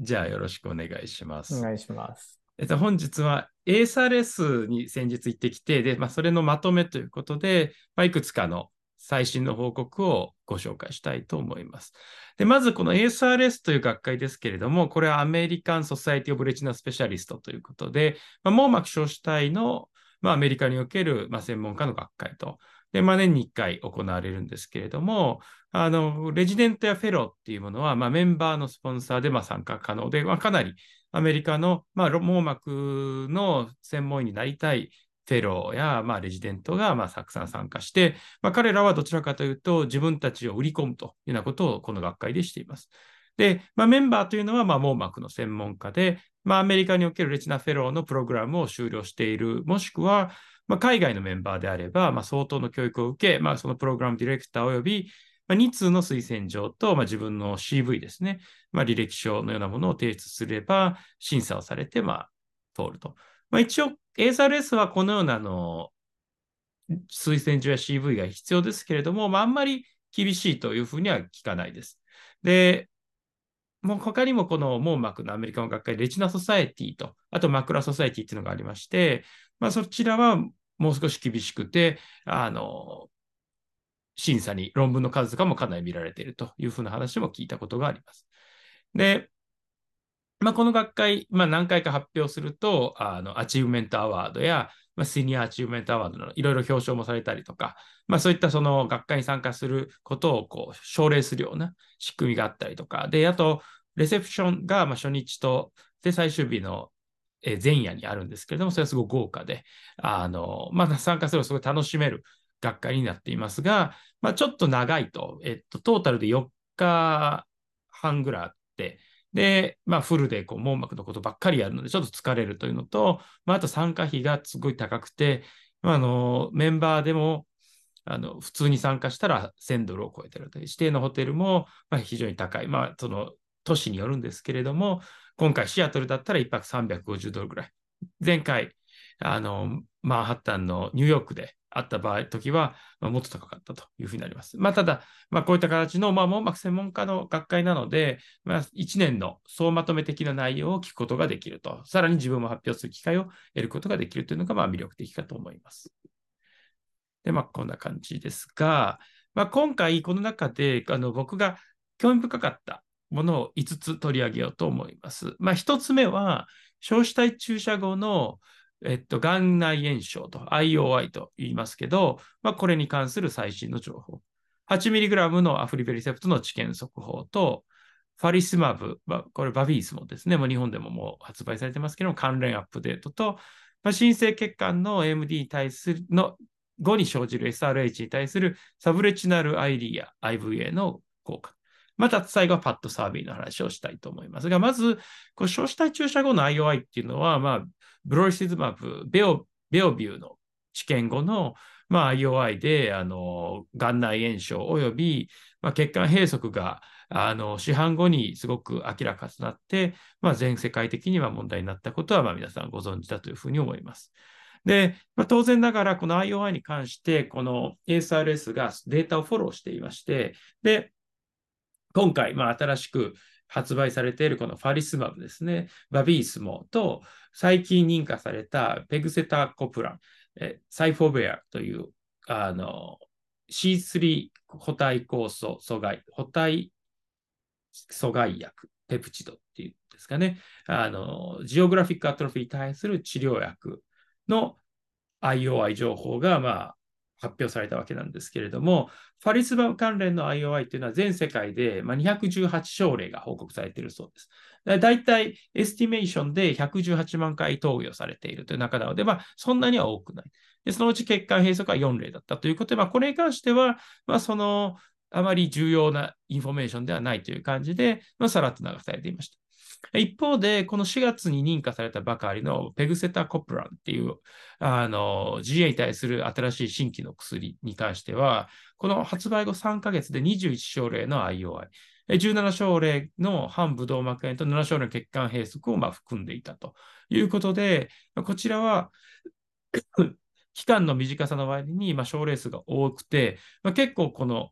じゃあよろしくお願いします。お願いします。えっと、本日は ASRS に先日行ってきて、で、まあ、それのまとめということで、まあ、いくつかの最新の報告をご紹介したいと思います。で、まずこの ASRS という学会ですけれども、これはアメリカン・ソサイティ・オブ・レチナ・スペシャリストということで、まあ、網膜小子体の、まあ、アメリカにおける、まあ、専門家の学会と。で、まあ、年に1回行われるんですけれども、あの、レジデントやフェローっていうものは、まあ、メンバーのスポンサーでまあ参加可能で、まあ、かなりアメリカの、まあ、網膜の専門医になりたいフェローや、まあ、レジデントが、まあ、たくさん参加して、まあ、彼らはどちらかというと、自分たちを売り込むというようなことをこの学会でしています。で、まあ、メンバーというのは、まあ、網膜の専門家で、まあ、アメリカにおけるレチナフェローのプログラムを終了している、もしくは、まあ、海外のメンバーであれば、まあ、相当の教育を受け、まあ、そのプログラムディレクター及び、まあ、2通の推薦状と、まあ、自分の CV ですね、まあ、履歴書のようなものを提出すれば、審査をされて、まあ、通ると。まあ、一応、ASRS はこのようなの推薦状や CV が必要ですけれども、まあ、あんまり厳しいというふうには聞かないです。で、もう他にもこの網膜のアメリカの学会、レチナソサエティと、あとマクラソサエティっていうのがありまして、まあ、そちらはもう少し厳しくて、あの、審査に論文の数とかもかなり見られているというふうな話も聞いたことがあります。で、まあ、この学会、まあ、何回か発表すると、あの、 Achievement Award や、まあ、 Senior Achievement Award のいろいろ表彰もされたりとか、まあ、そういったその学会に参加することをこう奨励するような仕組みがあったりとか、で、あと、レセプションがまあ初日と、で、最終日の前夜にあるんですけれども、それはすごく豪華で、あの、まあ、参加するのすごい楽しめる学会になっていますが、まあ、ちょっと長いと、えっと、トータルで4日半ぐらいあって、で、まあ、フルでこう網膜のことばっかりやるので、ちょっと疲れるというのと、まあ、あと参加費がすごい高くて、あのメンバーでもあの普通に参加したら1000ドルを超えてるという指定のホテルもまあ非常に高い、まあ、その都市によるんですけれども、今回シアトルだったら1泊350ドルぐらい。前回、あのマンハッタンのニューヨークであった場合、時は、まあ、もっと高かったというふうになります。まあ、ただ、まあ、こういった形の、まあ、網膜専門家の学会なので、まあ、1年の総まとめ的な内容を聞くことができると、さらに自分も発表する機会を得ることができるというのが、まあ、魅力的かと思います。で、まあ、こんな感じですが、まあ、今回、この中であの僕が興味深かったものを5つ取り上げようと思います。まあ、1つ目は、消子体注射後のえっと、眼内炎症と IOI と言いますけど、まあ、これに関する最新の情報。8mg のアフリベリセプトの治験速報と、ファリスマブ、これバビースもですね、もう日本でももう発売されてますけども、関連アップデートと、まあ、新生血管の AMD に対するの後に生じる SRH に対するサブレチナル ID や IVA の効果。また最後はパッドサービーの話をしたいと思いますが、まず、こう少子体注射後の IOI っていうのは、まあ、ブロリシズマブ、ベオベオビューの治験後の、まあ、IOI で、あの、眼内炎症及び、まあ、血管閉塞が、あの、市販後にすごく明らかとなって、まあ、全世界的には問題になったことは、まあ、皆さんご存知だというふうに思います。で、まあ、当然ながら、この IOI に関して、この ASRS がデータをフォローしていまして、で、今回、まあ、新しく発売されているこのファリスマブですね、バビースモと、最近認可されたペグセタコプラン、えサイフォベアという、あの、C3 補体酵素阻害、補体阻害薬、ペプチドっていうんですかね、あの、 geographic atrophy に対する治療薬の IOI 情報が、まあ、発表されたわけなんですけれども、ファリシマブ関連の IOI というのは全世界で218症例が報告されているそうです。だいたい estimation で118万回投与されているという中なので、まあ、そんなには多くない。でそのうち血管閉塞は4例だったということで、まあ、これに関しては、まあ、そのあまり重要なインフォメーションではないという感じで、まあ、さらっと流されていました。一方で、この4月に認可されたばかりのペグセタコプランっていう、あの、GA に対する新しい新規の薬に関しては、この発売後3ヶ月で21症例の IOI、17症例の反ブドウ膜炎と7症例の血管閉塞をま含んでいたということで、こちらは 期間の短さの割に、ま、症例数が多くて、ま、結構この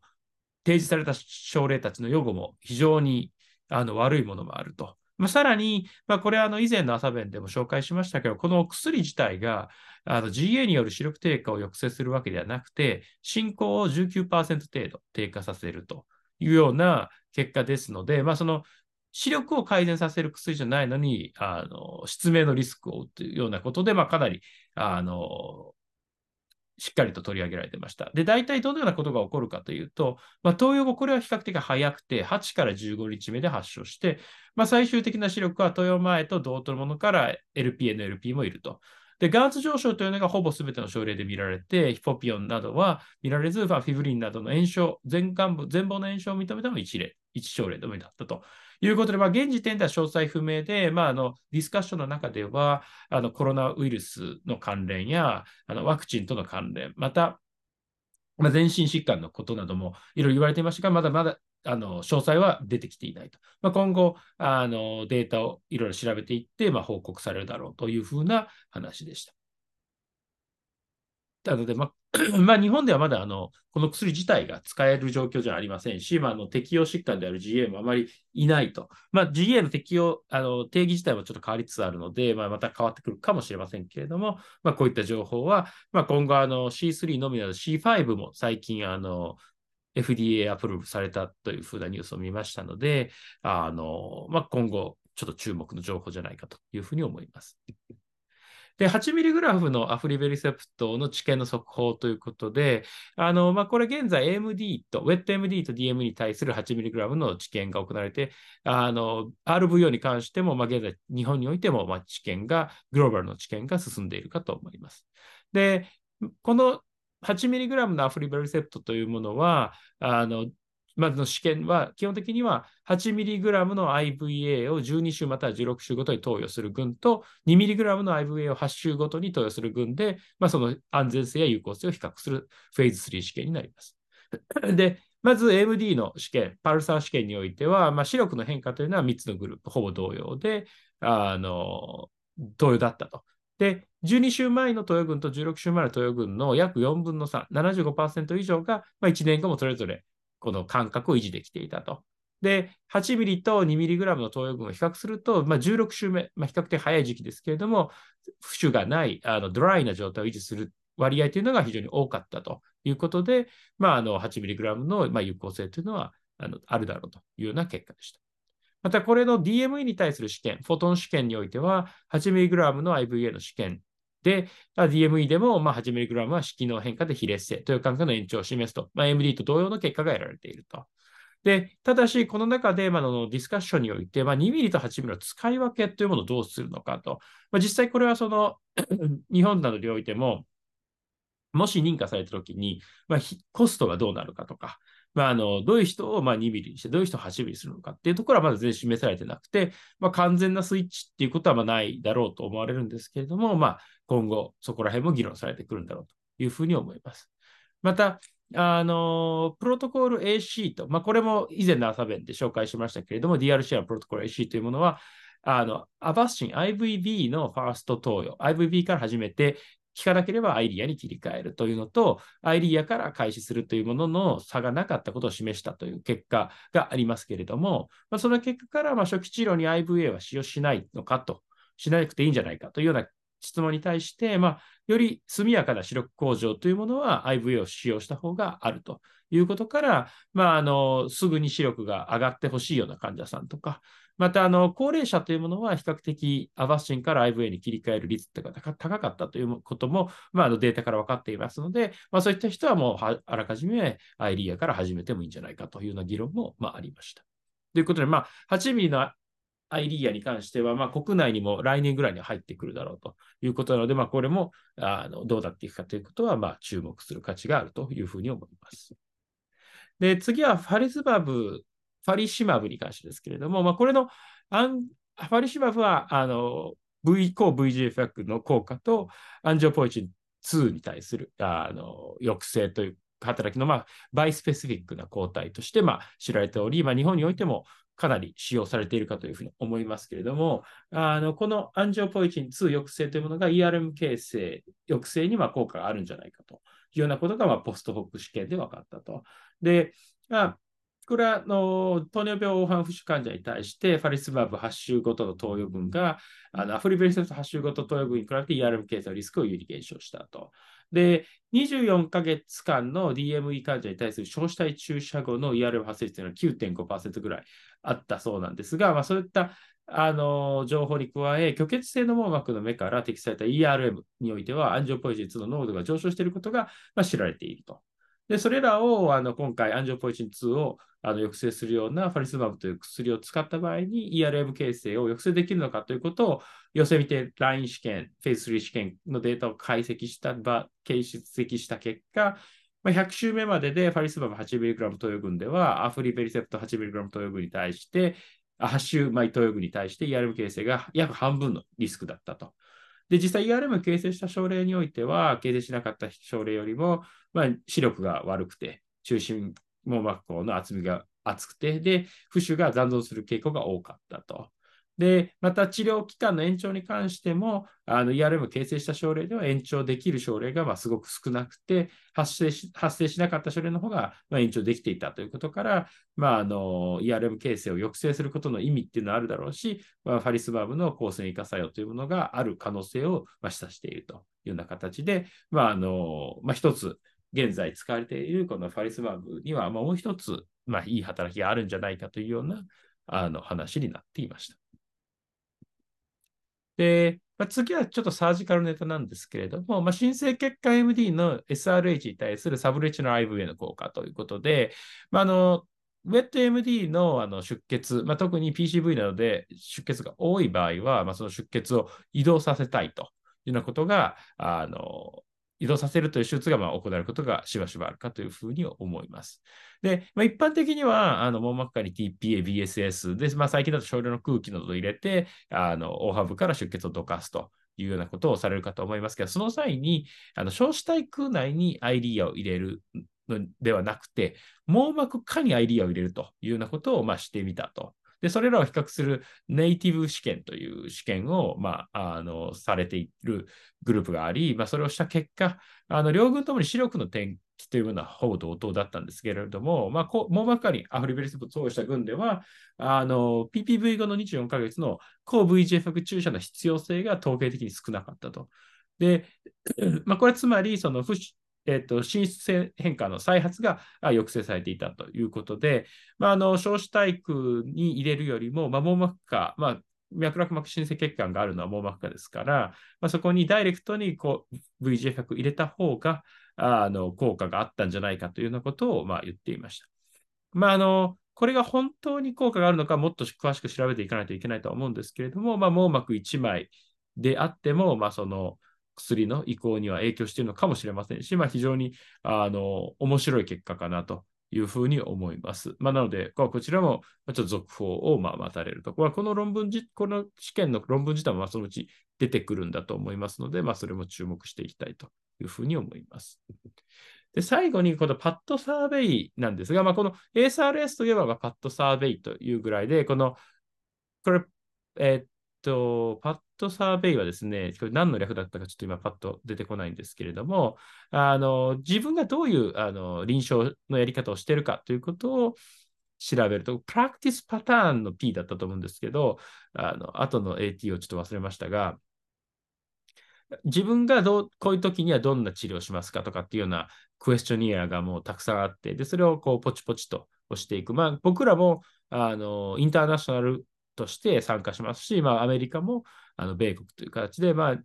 提示された症例たちの予後も非常にあの悪いものもあるとまあ、さらに、まあ、これはあの以前の朝弁でも紹介しましたけど、この薬自体があの GA による視力低下を抑制するわけではなくて、進行を19%程度低下させるというような結果ですので、まあ、その視力を改善させる薬じゃないのに、あの失明のリスクを負うというようなことで、まあ、かなりあのしっかりと取り上げられてました。で、大体どのようなことが起こるかというと、まあ、投与後、これは比較的早くて、8から15日目で発症して、まあ、最終的な視力は投与前と同等のものから LP、NLP もいると。で、眼圧上昇というのがほぼ全ての症例で見られて、ヒポピオンなどは見られず、フィブリンなどの炎症、全幹部、全貌の炎症を認めたのが1例、1症例のみだったということで、まあ、現時点では詳細不明で、まあ、あのディスカッションの中ではあのコロナウイルスの関連やあのワクチンとの関連、また、まあ、全身疾患のことなどもいろいろ言われていましたが、まだまだあの詳細は出てきていないと。まあ、今後あの、データをいろいろ調べていって、まあ、報告されるだろうというふうな話でした。なので、まあ、まあ、日本ではまだあのこの薬自体が使える状況じゃありませんし、まあ、あの適用疾患である GA もあまりいないと。まあ、GA の適用あの定義自体もちょっと変わりつつあるので、まあ、また変わってくるかもしれませんけれども、まあ、こういった情報は、まあ、今後あの C3 のみならず C5 も最近あの FDA アプローブされたというふうなニュースを見ましたので、あのまあ、今後ちょっと注目の情報じゃないかというふうに思います。で、8mg のアフリベリセプトの治験の速報ということで、あの、まあ、これ現在 AMD と、WetMD と DM に対する 8mg の治験が行われて、あの、RVO に関しても、まあ、現在日本においても、まあ、治験が、グローバルの治験が進んでいるかと思います。で、この 8mg のアフリベリセプトというものは、あの、まずの試験は、基本的には 8mg の IVA を12週または16週ごとに投与する群と、2mg の IVA を8週ごとに投与する群で、まあ、その安全性や有効性を比較するフェーズ3試験になります。で、まず AMD の試験、パルサー試験においては、まあ、視力の変化というのは3つのグループ、ほぼ同様で、あの、投与だったと。で、12週前の投与群と16週前の投与群の約4分の3、75%以上が、まあ、1年後もそれぞれこの感覚を維持できていたと。で、8ミリと2ミリグラムの投与群を比較すると、まあ、16週目、まあ、比較的早い時期ですけれども、浮腫がないあのドライな状態を維持する割合というのが非常に多かったということで、まあ、あの8ミリグラムの、ま、有効性というのはあのあるだろうというような結果でした。また、これの DME に対する試験、フォトン試験においては、8ミリグラムの IVA の試験で、DME でも、まあ、8mg は式の変化で非劣性という感覚の延長を示すと、まあ、MD と同様の結果が得られていると。で、ただし、この中で、まあ、のディスカッションにおいて、まあ、2ミリと8ミリの使い分けというものをどうするのかと。まあ、実際これはその 日本などにおいても、もし認可されたときに、まあ、コストがどうなるかとか、まあ、あのどういう人をま2ミリにして、どういう人を8ミリするのかっていうところはまだ全然示されてなくて、まあ、完全なスイッチっていうことはまないだろうと思われるんですけれども、まあ、今後そこら辺も議論されてくるんだろうというふうに思います。また、あのプロトコール AC と、まあ、これも以前の朝弁で紹介しましたけれども、DRC のプロトコール AC というものは、あのアバスチン IVB のファースト投与、IVB から始めて、効かなければアイリアに切り替えるというのと、アイリアから開始するというものの差がなかったことを示したという結果がありますけれども、まあ、その結果から、ま、初期治療に IVA は使用しないのかと、しなくていいんじゃないかというような質問に対して、まあ、より速やかな視力向上というものは IVA を使用した方があるということから、まあ、あのすぐに視力が上がってほしいような患者さんとか、また、あの、高齢者というものは比較的アバスチンから IVA に切り替える率が高かったということも、まあ、のデータから分かっていますので、まあ、そういった人はもうあらかじめアイリアから始めてもいいんじゃないかというような議論も、まあ、ありました。ということで、まあ、8ミリのアイリアに関しては、まあ、国内にも来年ぐらいに入ってくるだろうということなので、まあ、これもあのどうなっていくかということは、まあ、注目する価値があるというふうに思います。で、次はファリズバブ、ファリシマブに関してですけれども、まあ、これのアンファリシマブはあの V 抗 VGFF の効果とアンジオポイチン2に対するあの抑制という働きの、まあ、バイスペシフィックな抗体として、まあ、知られており、まあ、日本においてもかなり使用されているかというふうに思いますけれども、あのこのアンジオポイチン2抑制というものが ERM 形成、抑制には効果があるんじゃないかというようなことが、まあ、ポストホック試験で分かったと。で、まあこれはあの糖尿病黄斑浮腫患者に対して、ファリスマブ8週ごとの投与分が、あのアフリベリセプト8週ごと投与分に比べて ERM 検査のリスクを有利減少したと。で、24ヶ月間の DME 患者に対する小子体注射後の ERM 発生率というのは9.5%ぐらいあったそうなんですが、まあ、そういったあの情報に加え、虚血性の網膜の目から適された ERM においては、アンジオポイジン2の濃度が上昇していることが、まあ、知られていると。で、それらをあの今回、アンジオポイチン2をあの抑制するようなファリスマブという薬を使った場合に ERM 形成を抑制できるのかということを、寄せ見てライン試験、フェイス3試験のデータを解析した場、形析した結果、まあ、100週目まででファリスマブ 8mg 投与群では、アフリベリセプト 8mg 投与群に対して、8週毎投与群に対して ERM 形成が約半分のリスクだったと。で、実際 ERM 形成した症例においては、形成しなかった症例よりも、まあ、視力が悪くて、中心網膜孔の厚みが厚くて、で、浮腫が残存する傾向が多かったと。で、また治療期間の延長に関しても、ERM 形成した症例では延長できる症例がますごく少なくて、発生し発生しなかった症例の方がま延長できていたということから、まあ、あ ERM 形成を抑制することの意味っていうのはあるだろうし、まあ、ファリスバームの抗線以下作用というものがある可能性をま示唆しているというような形で、まああのまあ、一つ、現在使われているこのファリスバームには、もう一つ、ま、いい働きがあるんじゃないかというようなあの話になっていました。で、まあ、次はちょっとサージカルネタなんですけれども、まあ、新生血管 MD の SRH に対するサブレチの IVA の効果ということで、まあ、あのウェット MD のあの出血、まあ、特に PCV などで出血が多い場合は、まあ、その出血を移動させたいというようなことがあの移動させるという手術がまあ行われることがしばしばあるかというふうに思います。で、まあ、一般的には、あの網膜下に TPA、BSS で、まあ、最近だと少量の空気などを入れて、あの大ハブから出血をどかすというようなことをされるかと思いますけど、その際に、あの小子体空内にアイリアを入れるのではなくて、網膜下にアイリアを入れるというようなことをまあしてみたとで、それらを比較するネイティブ試験という試験を、まあ、あの、されているグループがあり、まあ、それをした結果、あの、両軍ともに視力の転機というのはほぼ同等だったんですけれども、まあ、こう網膜下にアフリベリスを投与した群では、あの、PPV 後の24ヶ月の抗 VGF 注射の必要性が統計的に少なかったと。で、まあ、これつまり、その、えっ、と、進出性変化の再発が抑制されていたということで、まあ、あの、小子体育に入れるよりも、まあ、網膜下、まあ、脈絡膜新生血管があるのは網膜下ですから、まあ、そこにダイレクトにこう VGF 入れた方があの効果があったんじゃないかというようなことをまあ言っていました。まあ、あのこれが本当に効果があるのか、もっと詳しく調べていかないといけないとは思うんですけれども、まあ、網膜1枚であっても、まあ、その薬の移行には影響しているのかもしれませんし、まあ、非常にあの面白い結果かなというふうに思います。まあ、なので、こちらもちょっと続報をまあ待たれると。ころは、この論文じ、この試験の論文自体もそのうち出てくるんだと思いますので、まあ、それも注目していきたいというふうに思います。で最後に、このパッドサーベイなんですが、まあ、この ASRS といえばパッドサーベイというぐらいで、この、これ、えー、っと、パッドサーベイはですね、これ何の略だったかちょっと今パッと出てこないんですけれども、あの自分がどういうあの臨床のやり方をしているかということを調べると、プラクティスパターンの P だったと思うんですけど、あの後の AT をちょっと忘れましたが、自分がどうこういう時にはどんな治療をしますかとかっていうようなクエスチョニアがもうたくさんあって、でそれをこうポチポチと押していく。まあ、僕らもあのインターナショナルとして参加しますし、まあ、アメリカもあの米国という形で、まあ、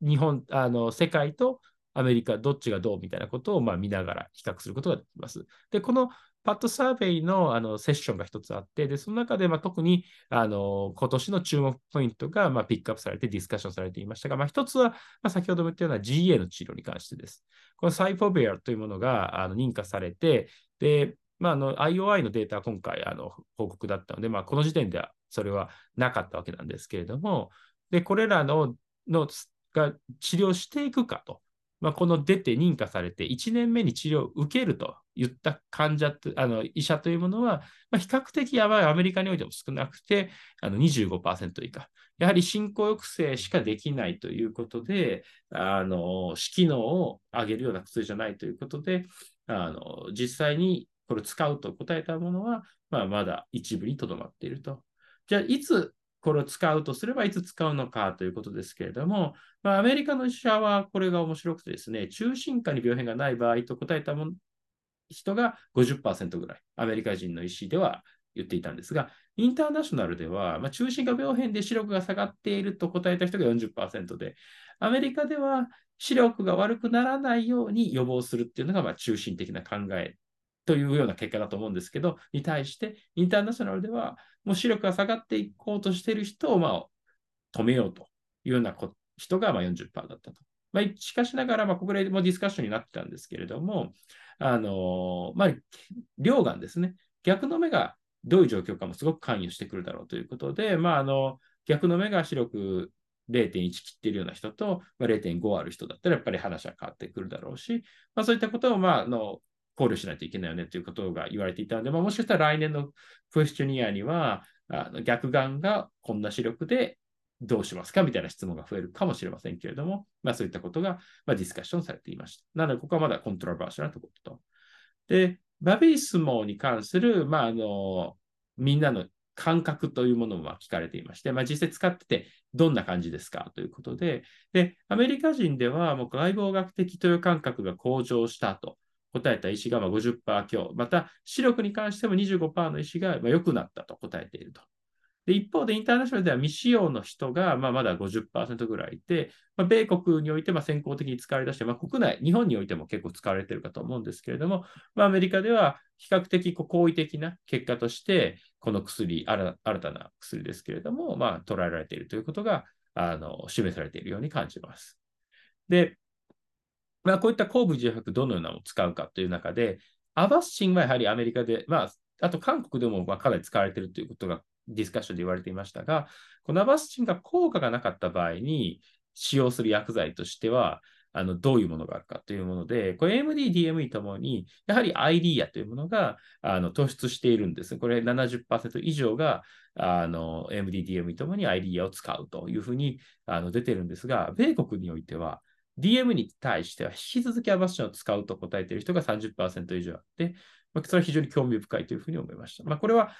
日本、あの世界とアメリカ、どっちがどうみたいなことをまあ見ながら比較することができます。で、このパッドサーベイのあのセッションが一つあって、でその中でまあ特にあの今年の注目ポイントがまあピックアップされてディスカッションされていましたが、まあ、一つはまあ先ほども言ったような GA の治療に関してです。このサイフォベアというものがあの認可されて、で、ま、あの IOI のデータは今回あの報告だったので、まあ、この時点ではそれはなかったわけなんですけれども、でこれらののが治療していくかと、まあ、この出て認可されて1年目に治療を受けるといった患者あの医者というものは、まあ、比較的やばいアメリカにおいても少なくてあの25%以下。やはり進行抑制しかできないということで、あの、死機能を上げるような薬じゃないということで、あの、実際にこれ使うと答えたものは、まあ、まだ一部にとどまっていると。じゃあ、いつこれを使うとすればいつ使うのかということですけれども、まあ、アメリカの医者はこれが面白くてですね、中心化に病変がない場合と答えた人が50%ぐらい、アメリカ人の医師では言っていたんですが、インターナショナルでは、まあ、中心化病変で視力が下がっていると答えた人が40%で、アメリカでは視力が悪くならないように予防するっていうのがまあ中心的な考えというような結果だと思うんですけど、に対して、インターナショナルでは、もう視力が下がっていこうとしている人をまあ止めようというような人がまあ40%だったと。まあ、しかしながら、まあ、ここでもディスカッションになってたんですけれども、あのまあ、両眼ですね。逆の目がどういう状況かもすごく関与してくるだろうということで、まあ、あの逆の目が視力0.1切っているような人と、まあ、0.5ある人だったらやっぱり話は変わってくるだろうし、まあ、そういったことを、まあ、あの考慮しないといけないよねということが言われていたので、まあ、もしかしたら来年のクエスチョニアにはあの逆眼がこんな視力でどうしますかみたいな質問が増えるかもしれませんけれども、まあ、そういったことが、まあ、ディスカッションされていました。なので、ここはまだコントラバーシャルなところと。で、バビースモに関する、まあ、あの、みんなの感覚というものも聞かれていまして、まあ、実際使っててどんな感じですかということで、で、アメリカ人ではもう外貌学的という感覚が向上したと答えた医師がま50%強、また視力に関しても25%の医師が良くなったと答えていると。で一方で、インターナショナルでは未使用の人がまあまだ50%ぐらいいて、まあ、米国においてま先行的に使われ出して、まあ、国内、日本においても結構使われているかと思うんですけれども、まあ、アメリカでは比較的好意的な結果として、この薬、新たな薬ですけれども、ま、捉えられているということがあの示されているように感じます。で、まあ、こういった後部自白どのようなのを使うかという中で、アバスチンはやはりアメリカで、まあ、あと韓国でもまかなり使われているということがディスカッションで言われていましたが、このアバスチンが効果がなかった場合に使用する薬剤としては、あのどういうものがあるかというもので、これ AMD、DME ともに、やはり IDEA というものがあの突出しているんです。これ70%以上があの AMD、DME ともに IDEA を使うというふうにあの出てるんですが、米国においては DM に対しては引き続きアバスチンを使うと答えている人が30%以上あって、まあ、それは非常に興味深いというふうに思いました。まあ、これは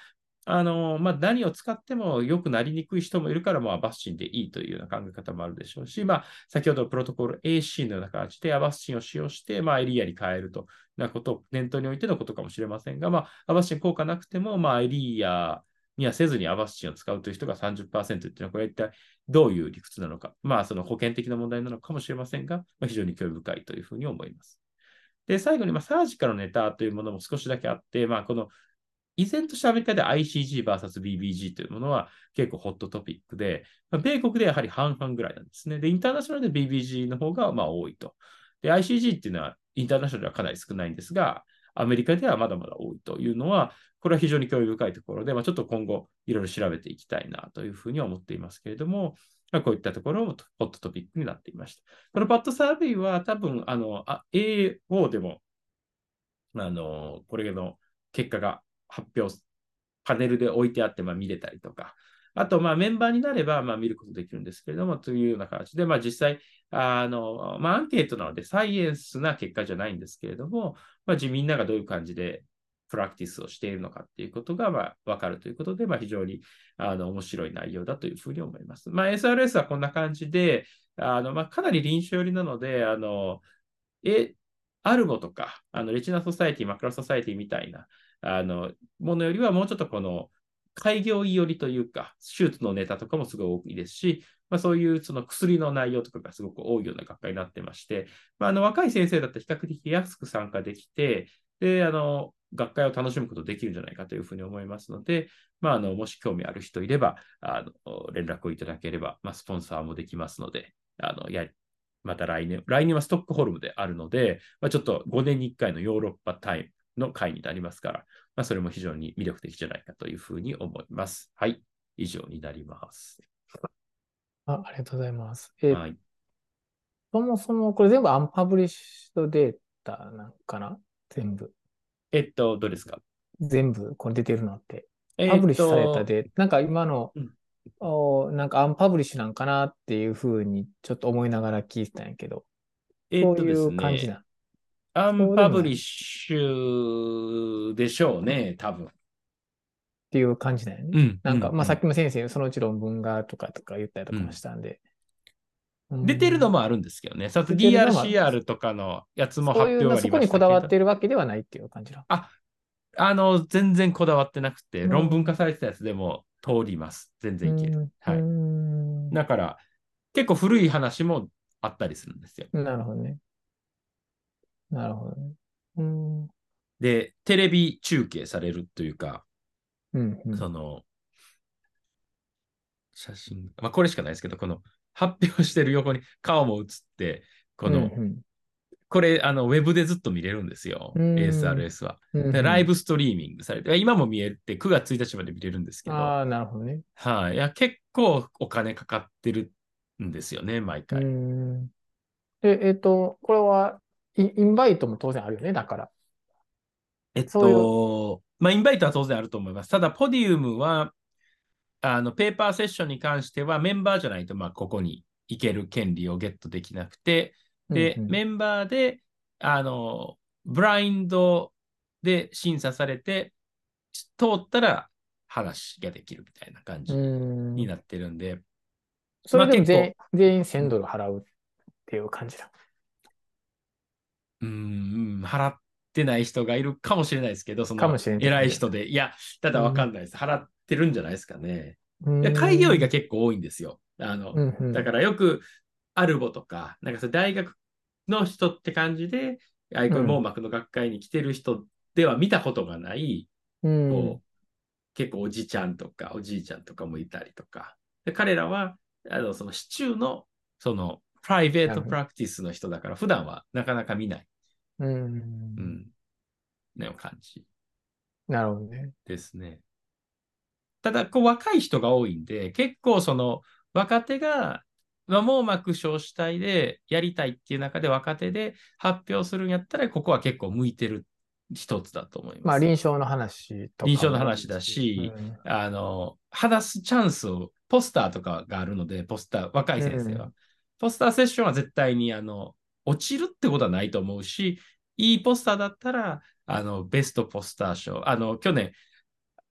あのまあ、何を使っても良くなりにくい人もいるから、まあ、アバスチンでいいというような考え方もあるでしょうし、まあ、先ほどプロトコル AC のような形でアバスチンを使用して、まあ、エリアに変えるということを念頭においてのことかもしれませんが、まあ、アバスチン効果なくても、まあ、エリアにはせずにアバスチンを使うという人が30%っていうのは、これ一体どういう理屈なのか、まあ、その保険的な問題なのかもしれませんが、まあ、非常に興味深いというふうに思います。で、最後に、まあ、サージカルネタというものも少しだけあって、まあ、この依然としてアメリカで ICG vs BBG というものは結構ホットトピックで、まあ、米国でやはり半々ぐらいなんですね。で、インターナショナルで BBG の方がまあ多いと。で、ICG っていうのはインターナショナルではかなり少ないんですが、アメリカではまだまだ多いというのは、これは非常に興味深いところで、まあ、ちょっと今後いろいろ調べていきたいなというふうに思っていますけれども、まあ、こういったところもホットトピックになっていました。このパッドサーベイは多分、あの、あ AO でも、あの、これの結果が発表、パネルで置いてあってまあ見れたりとか、あと、まあ、メンバーになれば、まあ、見ることできるんですけれども、というような形で、まあ、実際、あの、まあ、アンケートなので、サイエンスな結果じゃないんですけれども、まあ、みんながどういう感じで practice をしているのかっていうことが、まあ、わかるということで、まあ、非常に、あの、面白い内容だというふうに思います。まあ、SRS はこんな感じで、あの、まあ、かなり臨床寄りなので、あの、え、 ARVO とか、あの、 Retina Society、Macula Society みたいな、あの、ものよりはもうちょっとこの、開業医寄りというか、手術のネタとかもすごい多いですし、まあ、そういうその薬の内容とかがすごく多いような学会になってまして、まあ、あの若い先生だと比較的安く参加できて、で、あの、学会を楽しむことができるんじゃないかというふうに思いますので、まあ、あのもし興味ある人いれば、あの連絡をいただければ、まあ、スポンサーもできますので、あのやまた来年、来年はストックホルムであるので、まあ、ちょっと5年に1回のヨーロッパタイムの会になりますから、まあ、それも非常に魅力的じゃないかというふうに思います。はい、以上になります。あありがとうございます。えー、はい、そもそもこれ全部 unpublished data なんかな？全部。えっと、どうですか？全部これ出てるのって。 publish されたで、なんか今の、うん、おなんか unpublish なんかなっていうふうにちょっと思いながら聞いてたんやけど、えっと、そういう感じな。 unpublish でしょうね、多分。っていう感じだよね。うん。なんか、うんまあさっきも先生、そのうち論文がとかとか言ったりとかもしたんで。出てるのももあるんですけどね。さ DRCR とかのやつも発表がありましたけど。そこにこだわってるわけではないっていう感じだ。あの、全然こだわってなくて、うん論文化されてたやつでも通ります。全然いける。はうい。んだから、結構古い話もあったりするんですよ。なるほどね。なるほどね。うん。で、テレビ中継されるというか、うん。うんその、写真、まあこれしかないですけど、この発表してる横に顔も映って、この、うんこれ、あの、ウェブでずっと見れるんですよ。うん ASRS は。うんでライブストリーミングされて、今も見えて9月1日まで見れるんですけど、はああ、なるほどね。い、いや、結構お金かかってるんですよね、毎う回。ん。で、えっと、これは、イインバイトも当然あるよね、だから。えっと、まあ、インバイトは当然あると思います。ただ、ポディウムは、あの、ペーパーセッションに関しては、メンバーじゃないと、まあ、ここに行ける権利をゲットできなくて、で、うんうんメンバーで、あの、ブラインドで審査されて、通ったら話ができるみたいな感じうんになってるんで、それでもまあ全全員1000ドル払うっていう感じだ。うーん、払ってない人がいるかもしれないですけど、その偉い人で、いや、ただわかんないです。払ってるんじゃないですかね。開業医が結構多いんですよ。あの、うんうんだからよくアルボとか、なんかそれ大学の人って感じで、ああいうこううん網膜の学会に来てる人では見たことがない、うんこう結構おじちゃんとかおじいちゃんとかもいたりとか。で彼らは、あの、その市中の、その、プライベートプラクティスの人だから、普段はなかなか見ない、うんうん、ね、感じなるほどね。ですね。ただ、こう、若い人が多いんで、結構その、若手が、まあ網膜小子体でやりたいっていう中で若手で発表するんやったら、ここは結構向いてる一つだと思います。まあ、臨床の話とかも。臨床の話だしうんあの、話すチャンスを、ポスターとかがあるので、ポスター、若い先生は。うんポスターセッションは絶対に、あの、落ちるってことはないと思うし、いいポスターだったら、あの、ベストポスター賞、あの、去年、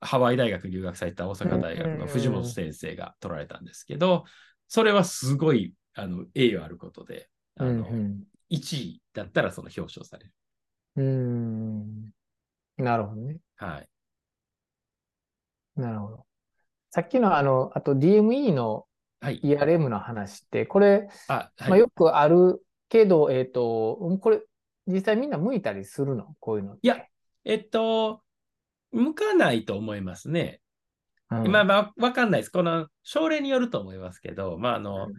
ハワイ大学に留学された大阪大学の藤本先生が取られたんですけど、それはすごい、あの、栄誉あることで、あの、うん1位だったらその表彰される。うんうんなるほどね。はい。なるほど。さっきのあの、あと DME のはい。ERM の話って、これ、あ、はい。まあ、よくあるけど、えっと、これ、実際みんな向いたりするの？こういうの。いや、えっと、向かないと思いますね。うんまあまあ、わかんないです。この症例によると思いますけど、まあ、あの、うん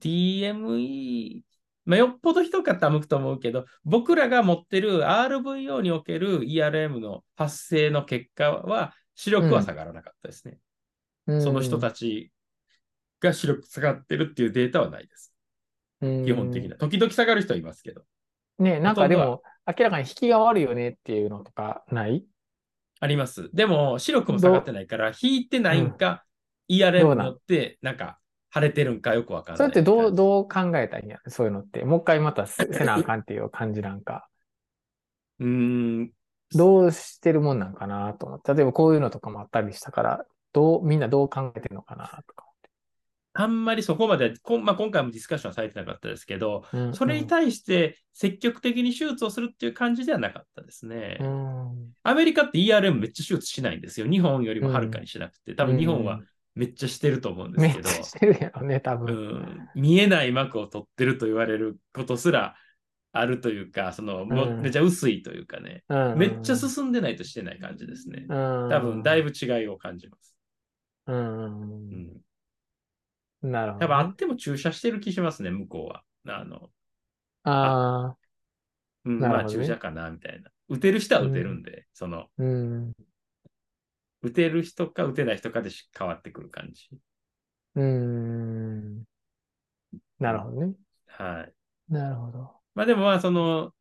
DME、まあ、よっぽどひどかったら向くと思うけど、僕らが持ってる RVO における ERM の発生の結果は、視力は下がらなかったですね。その人たちが視力下がってるっていうデータはないです。うん基本的な。時々下がる人はいますけど。ね、なんかでも、明らかに引きが悪いよねっていうのとかない？あります。でも、視力も下がってないから、引いてないんか、ERM によって、なんか、腫れてるんかよくわかんない。それってどう、どう考えたんや？そういうのって。もう一回またせ せなあかんっていう感じなんか。うーん、どうしてるもんなんかなと思って。例えばこういうのとかもあったりしたから、どう、みんなどう考えてるのかなとか。あんまりそこまで、こんまあ、今回もディスカッションはされてなかったですけど、うんそれに対して積極的に手術をするっていう感じではなかったですね。うん。アメリカって ERM めっちゃ手術しないんですよ。日本よりもはるかにしなくて、多分日本はめっちゃしてると思うんですけど、ちゃしてるやろね、多う分。ん、見えない膜を取ってると言われることすらあるというか、その、めっちゃ薄いというかね、うんめっちゃ進んでないとしてない感じですね。多多分だいぶ。ぶ違いを感じます。うん。うんなるほどね。多分あっても注射してる気しますね、向こうは。あの、ああ、うん、ねまあ注射かな、みたいな。打てる人は打てるんで、その、うん。打てる人か打てない人かでし変わってくる感じ。うん。なるほどね。はい。なるほど。まあでもまあ、その、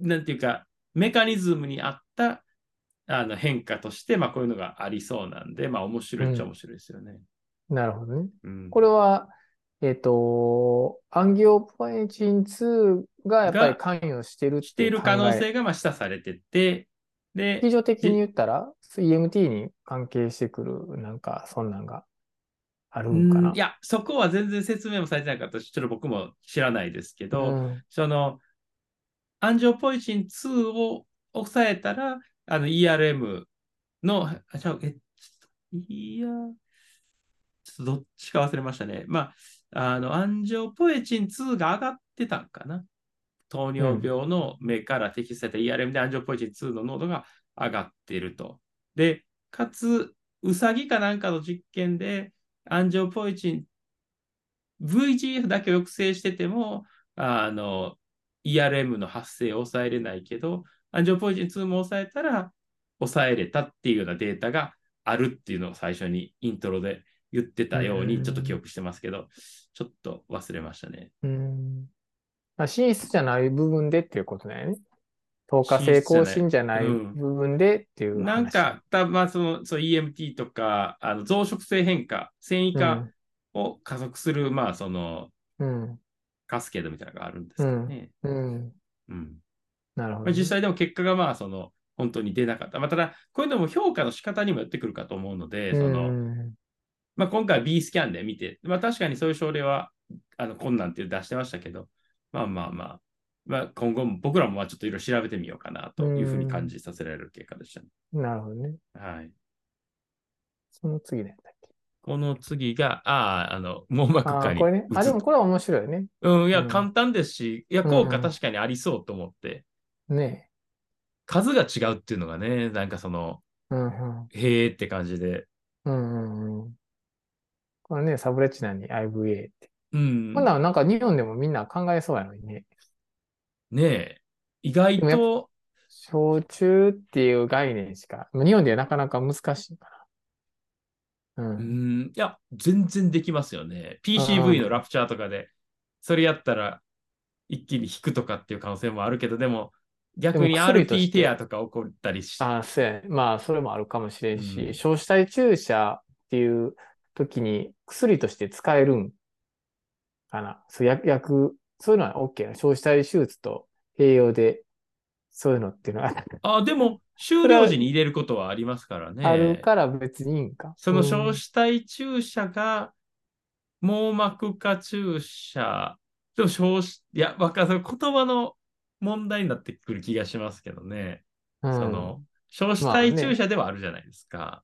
なんていうか、メカニズムに合ったあの変化として、まあこういうのがありそうなんで、まあ面白いっちゃ面白いですよね。なるほどね。うん。これは、えっ、と、アンギオポエチン2がやっぱり関与してるってしている可能性がまあ示唆されてて、で、基準的に言ったら、EMT に関係してくる、なんか、そんなんがあるんかな。いや、そこは全然説明もされてなかったし、ちょっと僕も知らないですけど、うん、その、アンジオポイチン2を抑えたら、あの ERM の、あ、じゃあ、え、いや、とどっちか忘れましたね。まあ、あの、アンジオポエチン2が上がってたんかな。糖尿病の目から摘出された ERM でアンジオポエチン2の濃度が上がってると。で、かつ、ウサギかなんかの実験で、アンジオポエチン、VGF だけを抑制してても、あの、ERM の発生を抑えれないけど、アンジオポエチン2も抑えたら抑えれたっていうようなデータがあるっていうのを最初にイントロで言ってたようにちょっと記憶してますけど、ちょっと忘れましたね。うん。まあ、寝室じゃない部分でっていうことだよね。透過性更新じゃない部分でっていう、うん、なんか、たまあ、その、そう EMT とか、あの増殖性変化、繊維化を加速する、うん、まあ、その、うん、カスケードみたいなのがあるんですよね。うん。うん。なるほど、ね、実際でも結果がまあ、その、本当に出なかった。まあ、ただ、こういうのも評価の仕方にもよってくるかと思うので、その、まあ、今回 B スキャンで見て、まあ、確かにそういう症例は、あの、困難っていう出してましたけど、まあまあまあ、まあ、今後も僕らもまあちょっといろいろ調べてみようかなというふうに感じさせられる結果でしたね。なるほどね。はい。その次ね。この次が、ああ、あの、網膜下に。これね。あ、でもこれは面白いね。うん、いや、簡単ですし、いや、効果確かにありそうと思って。ね数が違うっていうのがね、なんかその、うんうん、へえって感じで。うんうんうん。これね、サブレッチナに IVA って。うん。こんなんなんか日本でもみんな考えそうやのにね。ねえ。意外と。焼酎っていう概念しか、日本ではなかなか難しいかな。うん。うんいや、全然できますよね。PCV のラプチャーとかで、それやったら一気に引くとかっていう可能性もあるけど、でも、逆に RP テアとか起こったりして。ああ、そうや、まあ、それもあるかもしれんし、うん、消死体注射っていう時に薬として使えるんかな。そう薬、薬、そういうのは OK な。消死体手術と併用で、そういうのっていうのは。あ、でも、終了時に入れることはありますからね。あるから別にいいんか。その消死体注射が、網膜下注射、でも消死、いや、わかる。言葉の問題になってくる気がしますけどね。うん、その、少子体注射ではあるじゃないですか。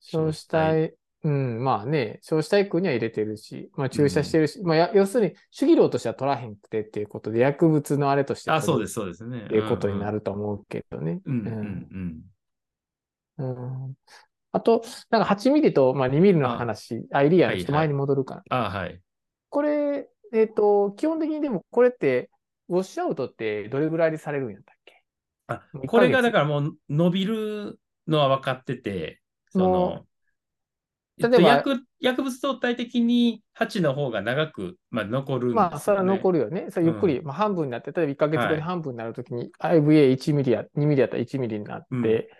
少子体、うん、まあね、少子体空には入れてるし、まあ注射してるし、うん、まあ要するに主義論としては取らへんくてっていうことで、薬物のあれとしてあ、そうです、そうですね。っていうことになると思うけどね。うん、うん。あと、なんか8ミリと、まあ、2ミリの話、アイリアのちょっと前に戻るから。あ、はい。これ、えっ、ー、と、基本的にでもこれって、ウォッシュアウトってどれぐらいでされるんやったっけ？あこれがだからもう伸びるのは分かってて、その、例えば、薬薬物相対的に8の方が長く、まあ、残るね、まあ、それは残るよね。それゆっくり、うん、まあ、半分になって、例えば1ヶ月後に半分になるときに、はい、IVA1 ミリや2ミリやったら1ミリになって、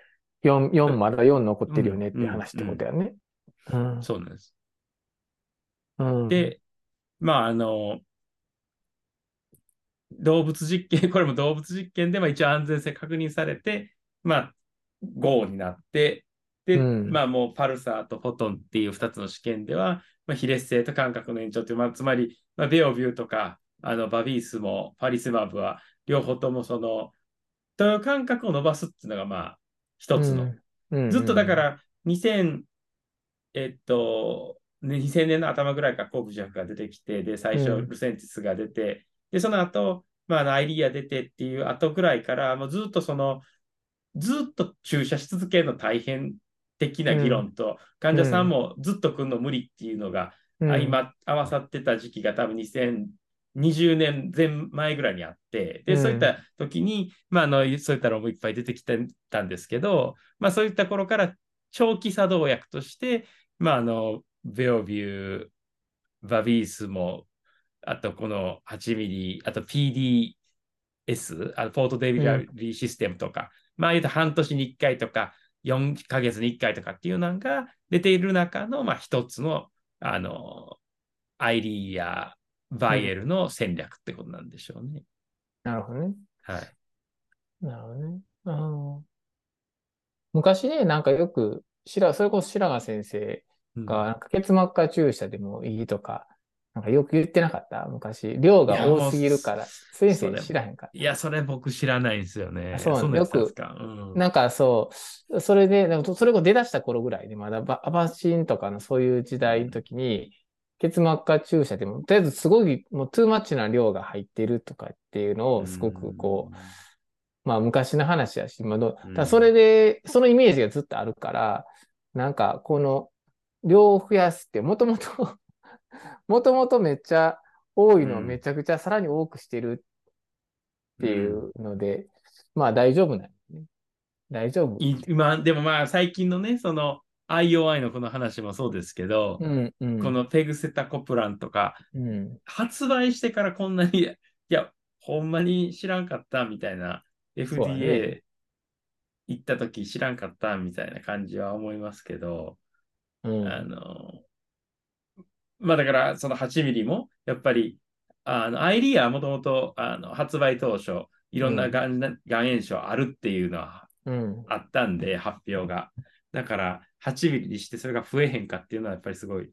うん、4, 4まだ4残ってるよねって話ってことやね。うん、うん、そうなんです。うん、で、まあ、あの、動物実験、これも動物実験で、まあ、一応安全性確認されて、まあ、GO になって、で、うん、まあもうパルサーとフォトンっていう2つの試験では、まあ、比列性と間隔の延長っていう、まあ、つまり、まあ、ベオビューとか、あのバビースもパリスマブは、両方ともその、と間隔を伸ばすっていうのが、まあ、一つの。うん、ずっとだから、2000、えっと、ね、2000年の頭ぐらいからコーブジャクが出てきて、で、最初、ルセンティスが出て、で、その後、まあ、アイリア出てっていう後ぐらいから、もうずっとその、ずっと注射し続けるの大変的な議論と、うん、患者さんもずっと来るの無理っていうのが、うん、今合わさってた時期が多分2020年前前ぐらいにあって、で、そういった時に、まあ、あの、そういったのもいっぱい出てきてたんですけど、まあ、そういった頃から長期作動薬として、まあ、あの、ベオビュー、バビースもあとこの8ミリ、あと PDS、あのポートデビラリーシステムとか、うん、まあ言うと半年に1回とか、4ヶ月に1回とかっていうのが出ている中の、まあ一つの、あの、アイリーやバイエルの戦略ってことなんでしょうね。なるほどね。はい。なるほどね。うん昔ね、なんかよく、白、それこそ白髪先生うんが、結膜下注射でもいいとか、なんかよく言ってなかった？昔。量が多すぎるから、先生知らへんかっいや、それ僕知らないんですよね。あそうなんだ。んなやつなんですか。うん。た。なんかそう、それで、なんかそれが出だした頃ぐらいで、まだバアバシンとかのそういう時代の時に、結膜下注射でも、とりあえずすごい、もうトゥーマッチな量が入ってるとかっていうのを、すごくこう、まあ昔の話やし、今の、うん。ただそれで、そのイメージがずっとあるから、なんかこの量を増やすって、もともと、もともとめっちゃ多いのをうんめちゃくちゃさらに多くしてるっていうので、まあ大丈夫なね。大丈夫。い今、でもまあ最近のね、その IOI のこの話もそうですけど、うん、うん。このペグセタコプランとか、うん、発売してからこんなに、いや、ほんまに知らんかったみたいな、FDA 行った時知らんかったみたいな感じは思いますけど、うん。あの、まあだからその8ミリも、やっぱり、あの、アイリーはもともとあの発売当初、いろんながん,、がん炎症あるっていうのはうん。あったんで、発表が。だから、8ミリにしてそれが増えへんかっていうのは、やっぱりすごい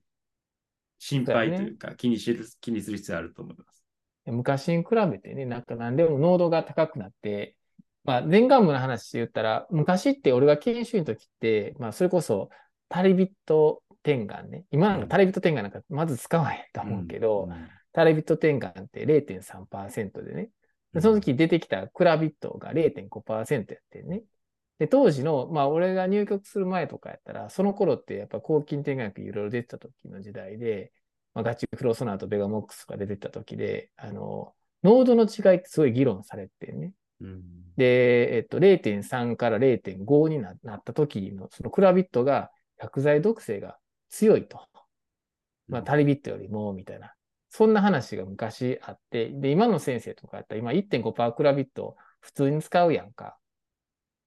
心配というか、気にする、気にする必要あると思います。昔に比べてね、なんか何でも濃度が高くなって、まあ、前眼部の話で言ったら、昔って俺が研修医の時って、まあ、それこそ、タリビット点眼ね。今なんかタリビット点眼なんかまず使わへんと思うけど、タリビット点眼って0.3%でね。でその時出てきたクラビットが0.5%やってんね。で、当時の、まあ俺が入局する前とかやったら、その頃ってやっぱ抗菌点眼薬いろいろ出てた時の時代で、まあ、ガチフロソナーとベガモックスが出てた時で、あの、濃度の違いってすごい議論されてね。うんで、えっと、0.3から0.5にななった時の、そのクラビットが薬剤毒性が強いと。まあ、タリビットよりも、みたいな。そんな話が昔あって、で、今の先生とかやったら、今1.5%クラビット普通に使うやんか。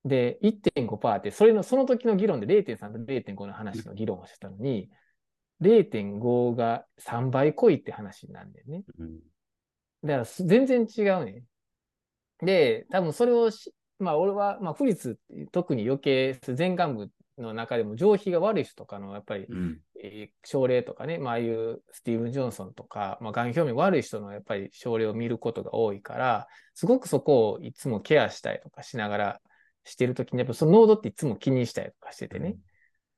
で、1.5%って、それの、その時の議論で0.3と0.5の話の議論をしてたのに、0.5が3倍濃いって話になるんだよね。うんだからす全然違うね。で、多分それをし、まあ俺は、まあ、フリツ特に余計、全幹部の中でも上皮が悪い人とかの、やっぱり、うんえー症例とかね、まあああいうスティーブン・ジョンソンとか、まあ、がん表面悪い人のやっぱり症例を見ることが多いから、すごくそこをいつもケアしたりとかしながらしてるときに、やっぱその濃度っていつも気にしたりとかしててね。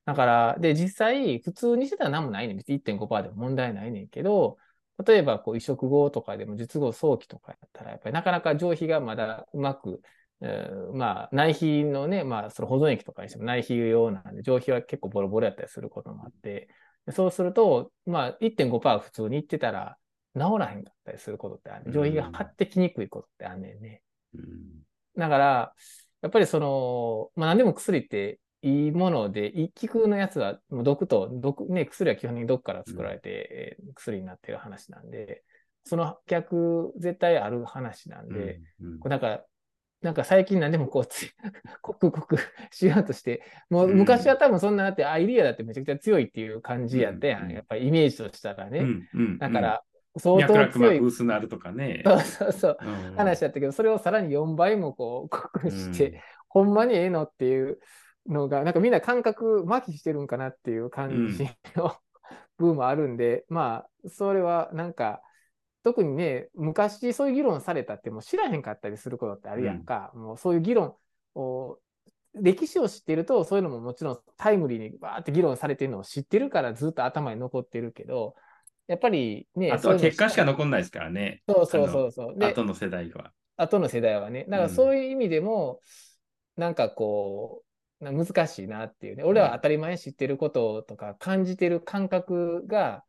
だから、で、実際、普通にしてたら何もないねん。別に1.5%でも問題ないねんけど、例えば、こう、移植後とかでも、術後早期とかやったら、やっぱりなかなか上皮がまだうまく、えーまあ、内皮のね、まあ、その保存液とかにしても内皮用なんで、上皮は結構ボロボロやったりすることもあって、でそうすると、まあ、1.5%普通にいってたら、治らへんかったりすることってある、ね。上皮が張ってきにくいことってあんねんね。うんだから、やっぱりその、まあ何でも薬っていいもので、い効くのやつは、もう毒と、毒、ね、薬は基本的に毒から作られて、えー薬になってる話なんで、その逆、絶対ある話なんで、うんこうなんか、なんか最近何でもこうつ、刻々 しようとして、もううん。昔は多分そんなだってアイディアだってめちゃくちゃ強いっていう感じやったやん。うん。やっぱりイメージとしたらね。うん。うん。だから、相当強い。膜、薄なるとかね。そうそうそう、うん。話だったけど、それをさらに4倍もこう、濃くして、うん。ほんまにええのっていうのが、なんかみんな感覚麻痺してるんかなっていう感じの、部分もあるんで、まあ、それはなんか、特にね、昔そういう議論されたってもう知らへんかったりすることってあるやんか。もうそういう議論を、歴史を知ってると、そういうのももちろんタイムリーにバーって議論されてるのを知ってるからずっと頭に残ってるけど、やっぱりね、あとは結果しか残んないですからね。そうそうそうそう。で後の世代は。後の世代はね。だからそういう意味でも、なんかこう、な難しいなっていうね。俺は当たり前に知ってることとか感じてる感覚が、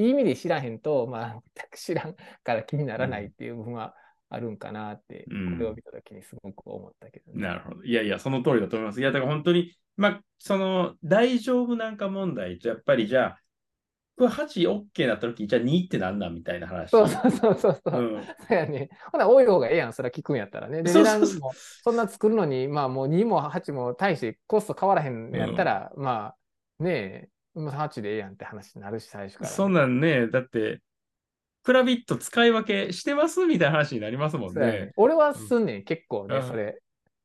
いい意味で知らへんと、まあ、全く知らんから気にならないっていう部分はあるんかなって、うんこれを見たときにすごく思ったけどね。なるほど。いやいや、その通りだと思います。いや、だから本当に、まあ、その、大丈夫なんか問題と、やっぱりじゃあ、これ8 OK なった時、じゃあ2ってなんなんみたいな話。そうそうそうそうそう。うんそうやね。ほな、多い方がええやん、それは聞くんやったらね。で、値段も、そんな作るのに、まあもう2も8も大してコスト変わらへんのやったら、まあ、ねえ、もう8でええやんって話になるし、最初からね、そんなんね、だって、クラビット使い分けしてますみたいな話になりますもんねね。俺はすんねん、結構ね、うんそれ。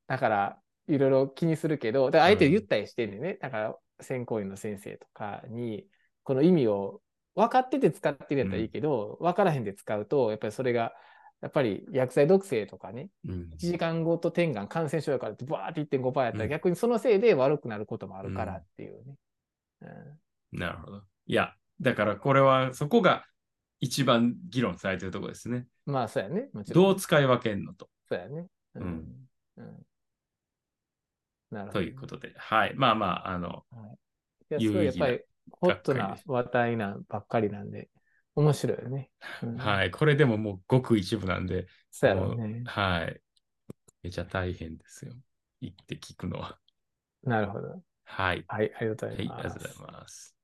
だから、いろいろ気にするけど、だから相手言ったりしてんねんね。だから、専攻医の先生とかに、この意味を分かってて使ってるやったらいいけど、分からへんで使うと、やっぱりそれが、やっぱり薬剤毒性とかね、うん1時間後と点眼感染症やからってバーって1.5%やったら、うん逆にそのせいで悪くなることもあるからっていうね。うんなるほど。いや、だからこれは、そこが一番議論されてるところですね。まあ、そうやね。どう使い分けんのと。そうやね。うんうんなるほど。ということで、はい。まあまあ、あの、いや、すごいやっぱりホットな話題なんばっかりなんで、面白いよね。うんはい。これでももうごく一部なんで、そうやろうね。はい。めちゃ大変ですよ。行って聞くのは。なるほど。はい。はい、ありがとうごはい、ざいます。ありがとうございます。